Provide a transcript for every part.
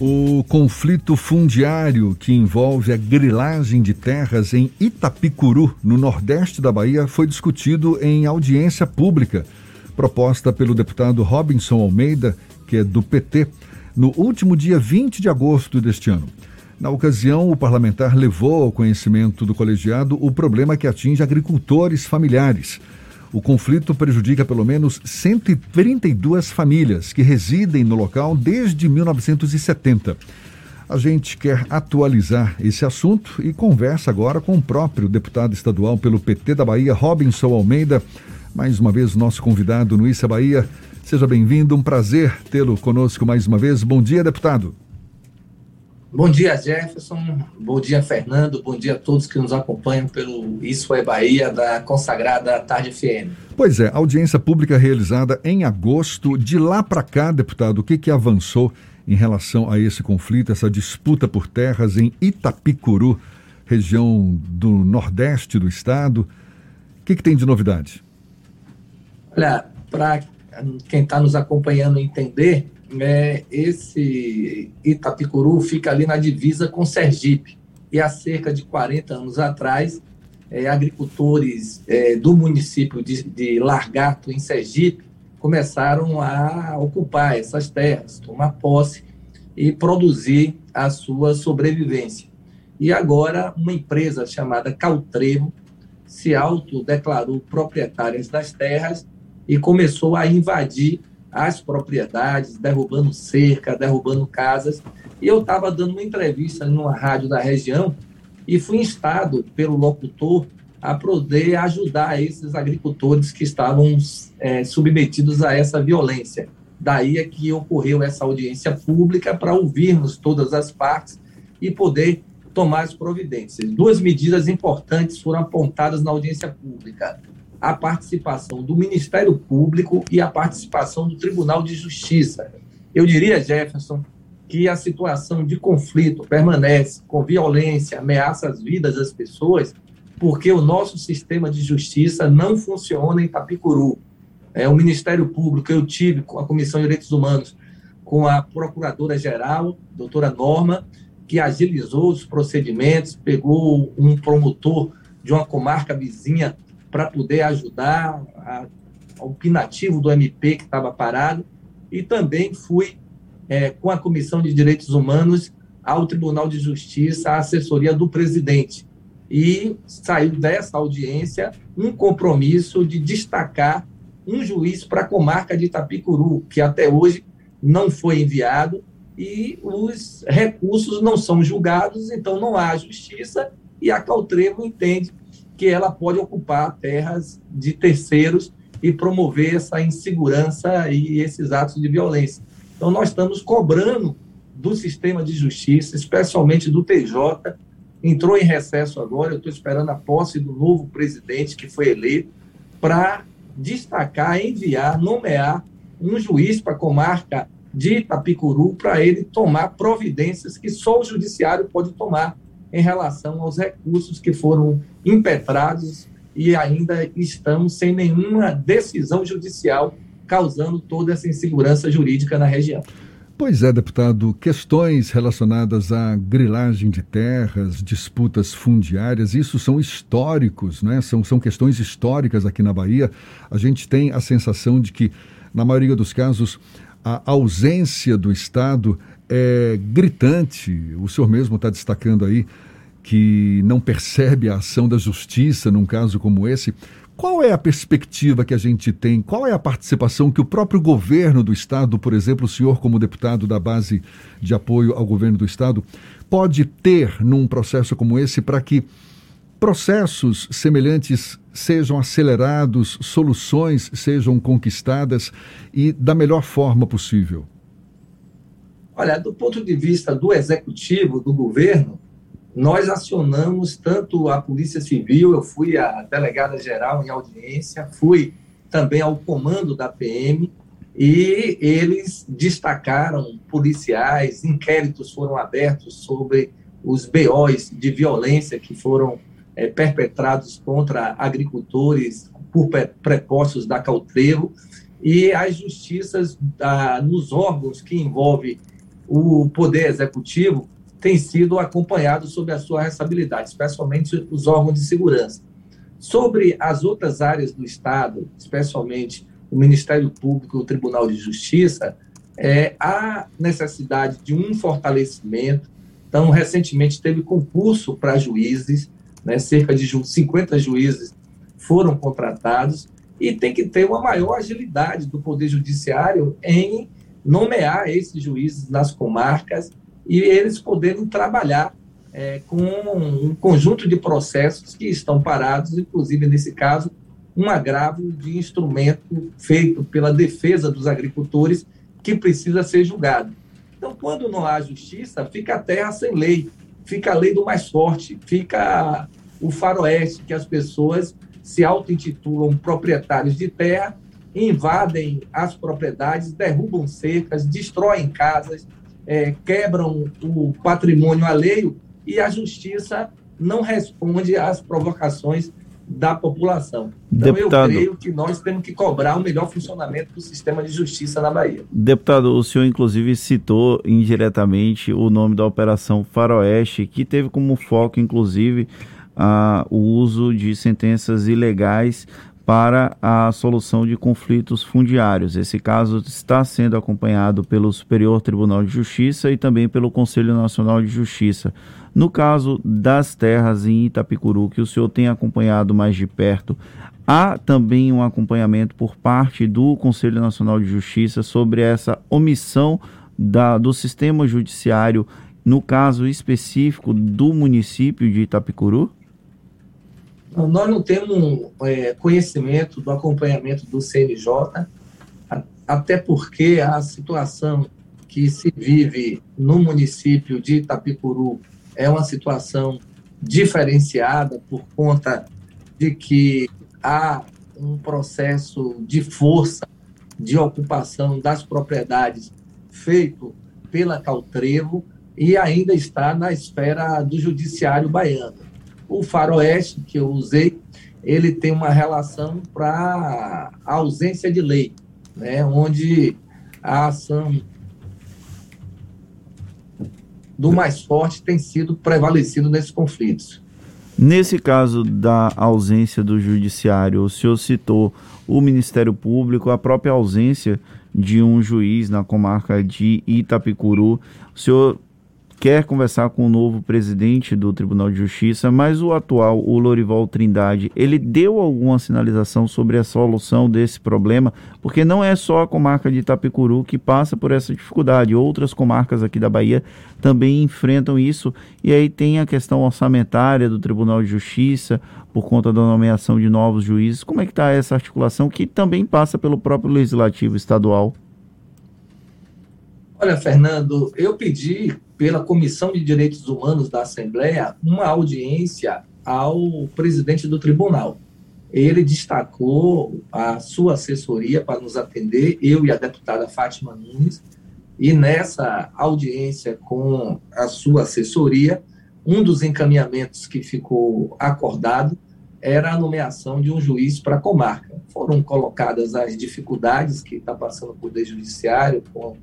O conflito fundiário que envolve a grilagem de terras em Itapicuru, no nordeste da Bahia, foi discutido em audiência pública, proposta pelo deputado Robinson Almeida, que é do PT, no último dia 20 de agosto deste ano. Na ocasião, o parlamentar levou ao conhecimento do colegiado o problema que atinge agricultores familiares. O conflito prejudica pelo menos 132 famílias que residem no local desde 1970. A gente quer atualizar esse assunto e conversa agora com o próprio deputado estadual pelo PT da Bahia, Robinson Almeida. Mais uma vez, nosso convidado no Issa Bahia. Seja bem-vindo, um prazer tê-lo conosco mais uma vez. Bom dia, deputado. Bom dia, Jefferson. Bom dia, Fernando. Bom dia a todos que nos acompanham pelo Isso é Bahia, da consagrada Tarde FM. Pois é, audiência pública realizada em agosto. De lá para cá, deputado, o que, que avançou em relação a esse conflito, essa disputa por terras em Itapicuru, região do nordeste do estado? O que, que tem de novidade? Olha, para quem está nos acompanhando entender, é, esse Itapicuru fica ali na divisa com Sergipe. E há cerca de 40 anos atrás, é, agricultores é, do município de, de Largato, em Sergipe, começaram a ocupar essas terras, tomar posse e produzir a sua sobrevivência. E agora, uma empresa chamada Caltrevo se autodeclarou proprietária das terras e começou a invadir as propriedades, derrubando cerca, derrubando casas. E eu estava dando uma entrevista numa rádio da região e fui instado pelo locutor a poder ajudar esses agricultores que estavam é, submetidos a essa violência. Daí é que ocorreu essa audiência pública para ouvirmos todas as partes e poder tomar as providências. Duas medidas importantes foram apontadas na audiência pública a participação do Ministério Público e a participação do Tribunal de Justiça. Eu diria, Jefferson, que a situação de conflito permanece com violência, ameaça às vidas das pessoas, porque o nosso sistema de justiça não funciona em Tapicuru. É, o Ministério Público, eu tive com a Comissão de Direitos Humanos, com a Procuradora-Geral, doutora Norma, que agilizou os procedimentos, pegou um promotor de uma comarca vizinha para poder ajudar a, ao pinativo do MP que estava parado, e também fui é, com a Comissão de Direitos Humanos ao Tribunal de Justiça, à assessoria do presidente. E saiu dessa audiência um compromisso de destacar um juiz para a comarca de Itapicuru, que até hoje não foi enviado, e os recursos não são julgados, então não há justiça, e a Caltrevo entende que ela pode ocupar terras de terceiros e promover essa insegurança e esses atos de violência. Então, nós estamos cobrando do sistema de justiça, especialmente do TJ, entrou em recesso agora, eu estou esperando a posse do novo presidente que foi eleito, para destacar, enviar, nomear um juiz para a comarca de Itapicuru para ele tomar providências que só o judiciário pode tomar em relação aos recursos que foram impetrados e ainda estamos sem nenhuma decisão judicial causando toda essa insegurança jurídica na região. Pois é, deputado, questões relacionadas à grilagem de terras, disputas fundiárias, isso são históricos, né? são, são questões históricas aqui na Bahia. A gente tem a sensação de que, na maioria dos casos, a ausência do Estado é gritante. O senhor mesmo está destacando aí que não percebe a ação da justiça num caso como esse. Qual é a perspectiva que a gente tem? Qual é a participação que o próprio governo do Estado, por exemplo, o senhor, como deputado da base de apoio ao governo do Estado, pode ter num processo como esse para que processos semelhantes sejam acelerados, soluções sejam conquistadas e da melhor forma possível? Olha, do ponto de vista do executivo, do governo, nós acionamos tanto a Polícia Civil, eu fui a delegada geral em audiência, fui também ao comando da PM e eles destacaram policiais, inquéritos foram abertos sobre os BOs de violência que foram é, perpetrados contra agricultores por prepostos da Caltrevo e as justiças ah, nos órgãos que envolvem o Poder Executivo tem sido acompanhado sob a sua responsabilidade, especialmente os órgãos de segurança. Sobre as outras áreas do Estado, especialmente o Ministério Público e o Tribunal de Justiça, é, há necessidade de um fortalecimento. Então, recentemente teve concurso para juízes, né, cerca de 50 juízes foram contratados, e tem que ter uma maior agilidade do Poder Judiciário em nomear esses juízes nas comarcas e eles poderem trabalhar é, com um conjunto de processos que estão parados, inclusive nesse caso, um agravo de instrumento feito pela defesa dos agricultores que precisa ser julgado. Então, quando não há justiça, fica a terra sem lei, fica a lei do mais forte, fica o faroeste, que as pessoas se auto-intitulam proprietários de terra, invadem as propriedades, derrubam cercas, destroem casas, é, quebram o patrimônio alheio e a justiça não responde às provocações da população. Então, Deputado, eu creio que nós temos que cobrar o melhor funcionamento do sistema de justiça na Bahia. Deputado, o senhor inclusive citou indiretamente o nome da Operação Faroeste, que teve como foco, inclusive, a, o uso de sentenças ilegais para a solução de conflitos fundiários. Esse caso está sendo acompanhado pelo Superior Tribunal de Justiça e também pelo Conselho Nacional de Justiça. No caso das terras em Itapicuru, que o senhor tem acompanhado mais de perto, há também um acompanhamento por parte do Conselho Nacional de Justiça sobre essa omissão da, do sistema judiciário, no caso específico do município de Itapicuru? Nós não temos é, conhecimento do acompanhamento do CNJ, até porque a situação que se vive no município de Itapicuru é uma situação diferenciada por conta de que há um processo de força de ocupação das propriedades feito pela Caltrevo e ainda está na esfera do judiciário baiano. O faroeste que eu usei, ele tem uma relação para ausência de lei, né, onde a ação do mais forte tem sido prevalecido nesses conflitos. Nesse caso da ausência do judiciário, o senhor citou o Ministério Público, a própria ausência de um juiz na comarca de Itapicuru. O senhor quer conversar com o novo presidente do Tribunal de Justiça, mas o atual, o Lorival Trindade, ele deu alguma sinalização sobre a solução desse problema? Porque não é só a comarca de Itapecuru que passa por essa dificuldade, outras comarcas aqui da Bahia também enfrentam isso, e aí tem a questão orçamentária do Tribunal de Justiça, por conta da nomeação de novos juízes. Como é que está essa articulação que também passa pelo próprio Legislativo Estadual? Olha, Fernando, eu pedi pela Comissão de Direitos Humanos da Assembleia uma audiência ao presidente do tribunal. Ele destacou a sua assessoria para nos atender, eu e a deputada Fátima Nunes, e nessa audiência com a sua assessoria, um dos encaminhamentos que ficou acordado era a nomeação de um juiz para a comarca. Foram colocadas as dificuldades que está passando o Poder Judiciário com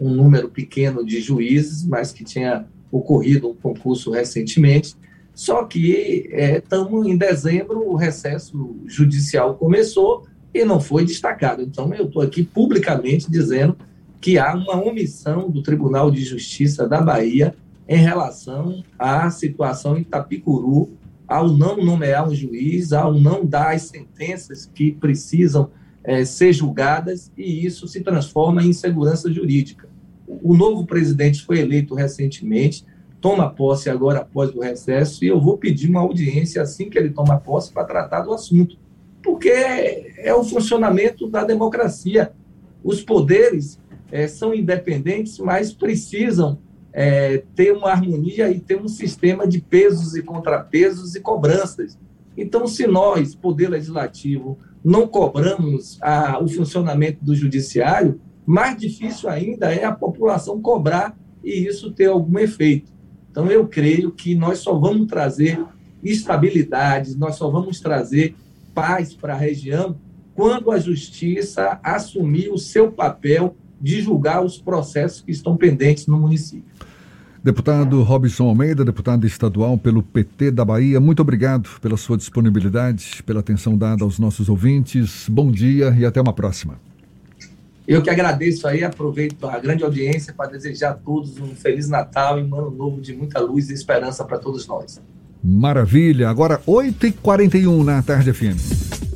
um número pequeno de juízes, mas que tinha ocorrido um concurso recentemente. Só que estamos é, em dezembro, o recesso judicial começou e não foi destacado. Então, eu estou aqui publicamente dizendo que há uma omissão do Tribunal de Justiça da Bahia em relação à situação em Itapicuru, ao não nomear um juiz, ao não dar as sentenças que precisam é, ser julgadas e isso se transforma em insegurança jurídica. O novo presidente foi eleito recentemente, toma posse agora após o recesso e eu vou pedir uma audiência assim que ele toma posse para tratar do assunto, porque é o funcionamento da democracia. Os poderes é, são independentes, mas precisam é, ter uma harmonia e ter um sistema de pesos e contrapesos e cobranças. Então, se nós, Poder Legislativo, não cobramos a, o funcionamento do judiciário, mais difícil ainda é a população cobrar e isso ter algum efeito. Então, eu creio que nós só vamos trazer estabilidade, nós só vamos trazer paz para a região quando a justiça assumir o seu papel de julgar os processos que estão pendentes no município. Deputado Robson Almeida, deputado estadual pelo PT da Bahia, muito obrigado pela sua disponibilidade, pela atenção dada aos nossos ouvintes. Bom dia e até uma próxima. Eu que agradeço aí, aproveito a grande audiência para desejar a todos um Feliz Natal e um ano novo de muita luz e esperança para todos nós. Maravilha. Agora 8h41 na Tarde FM.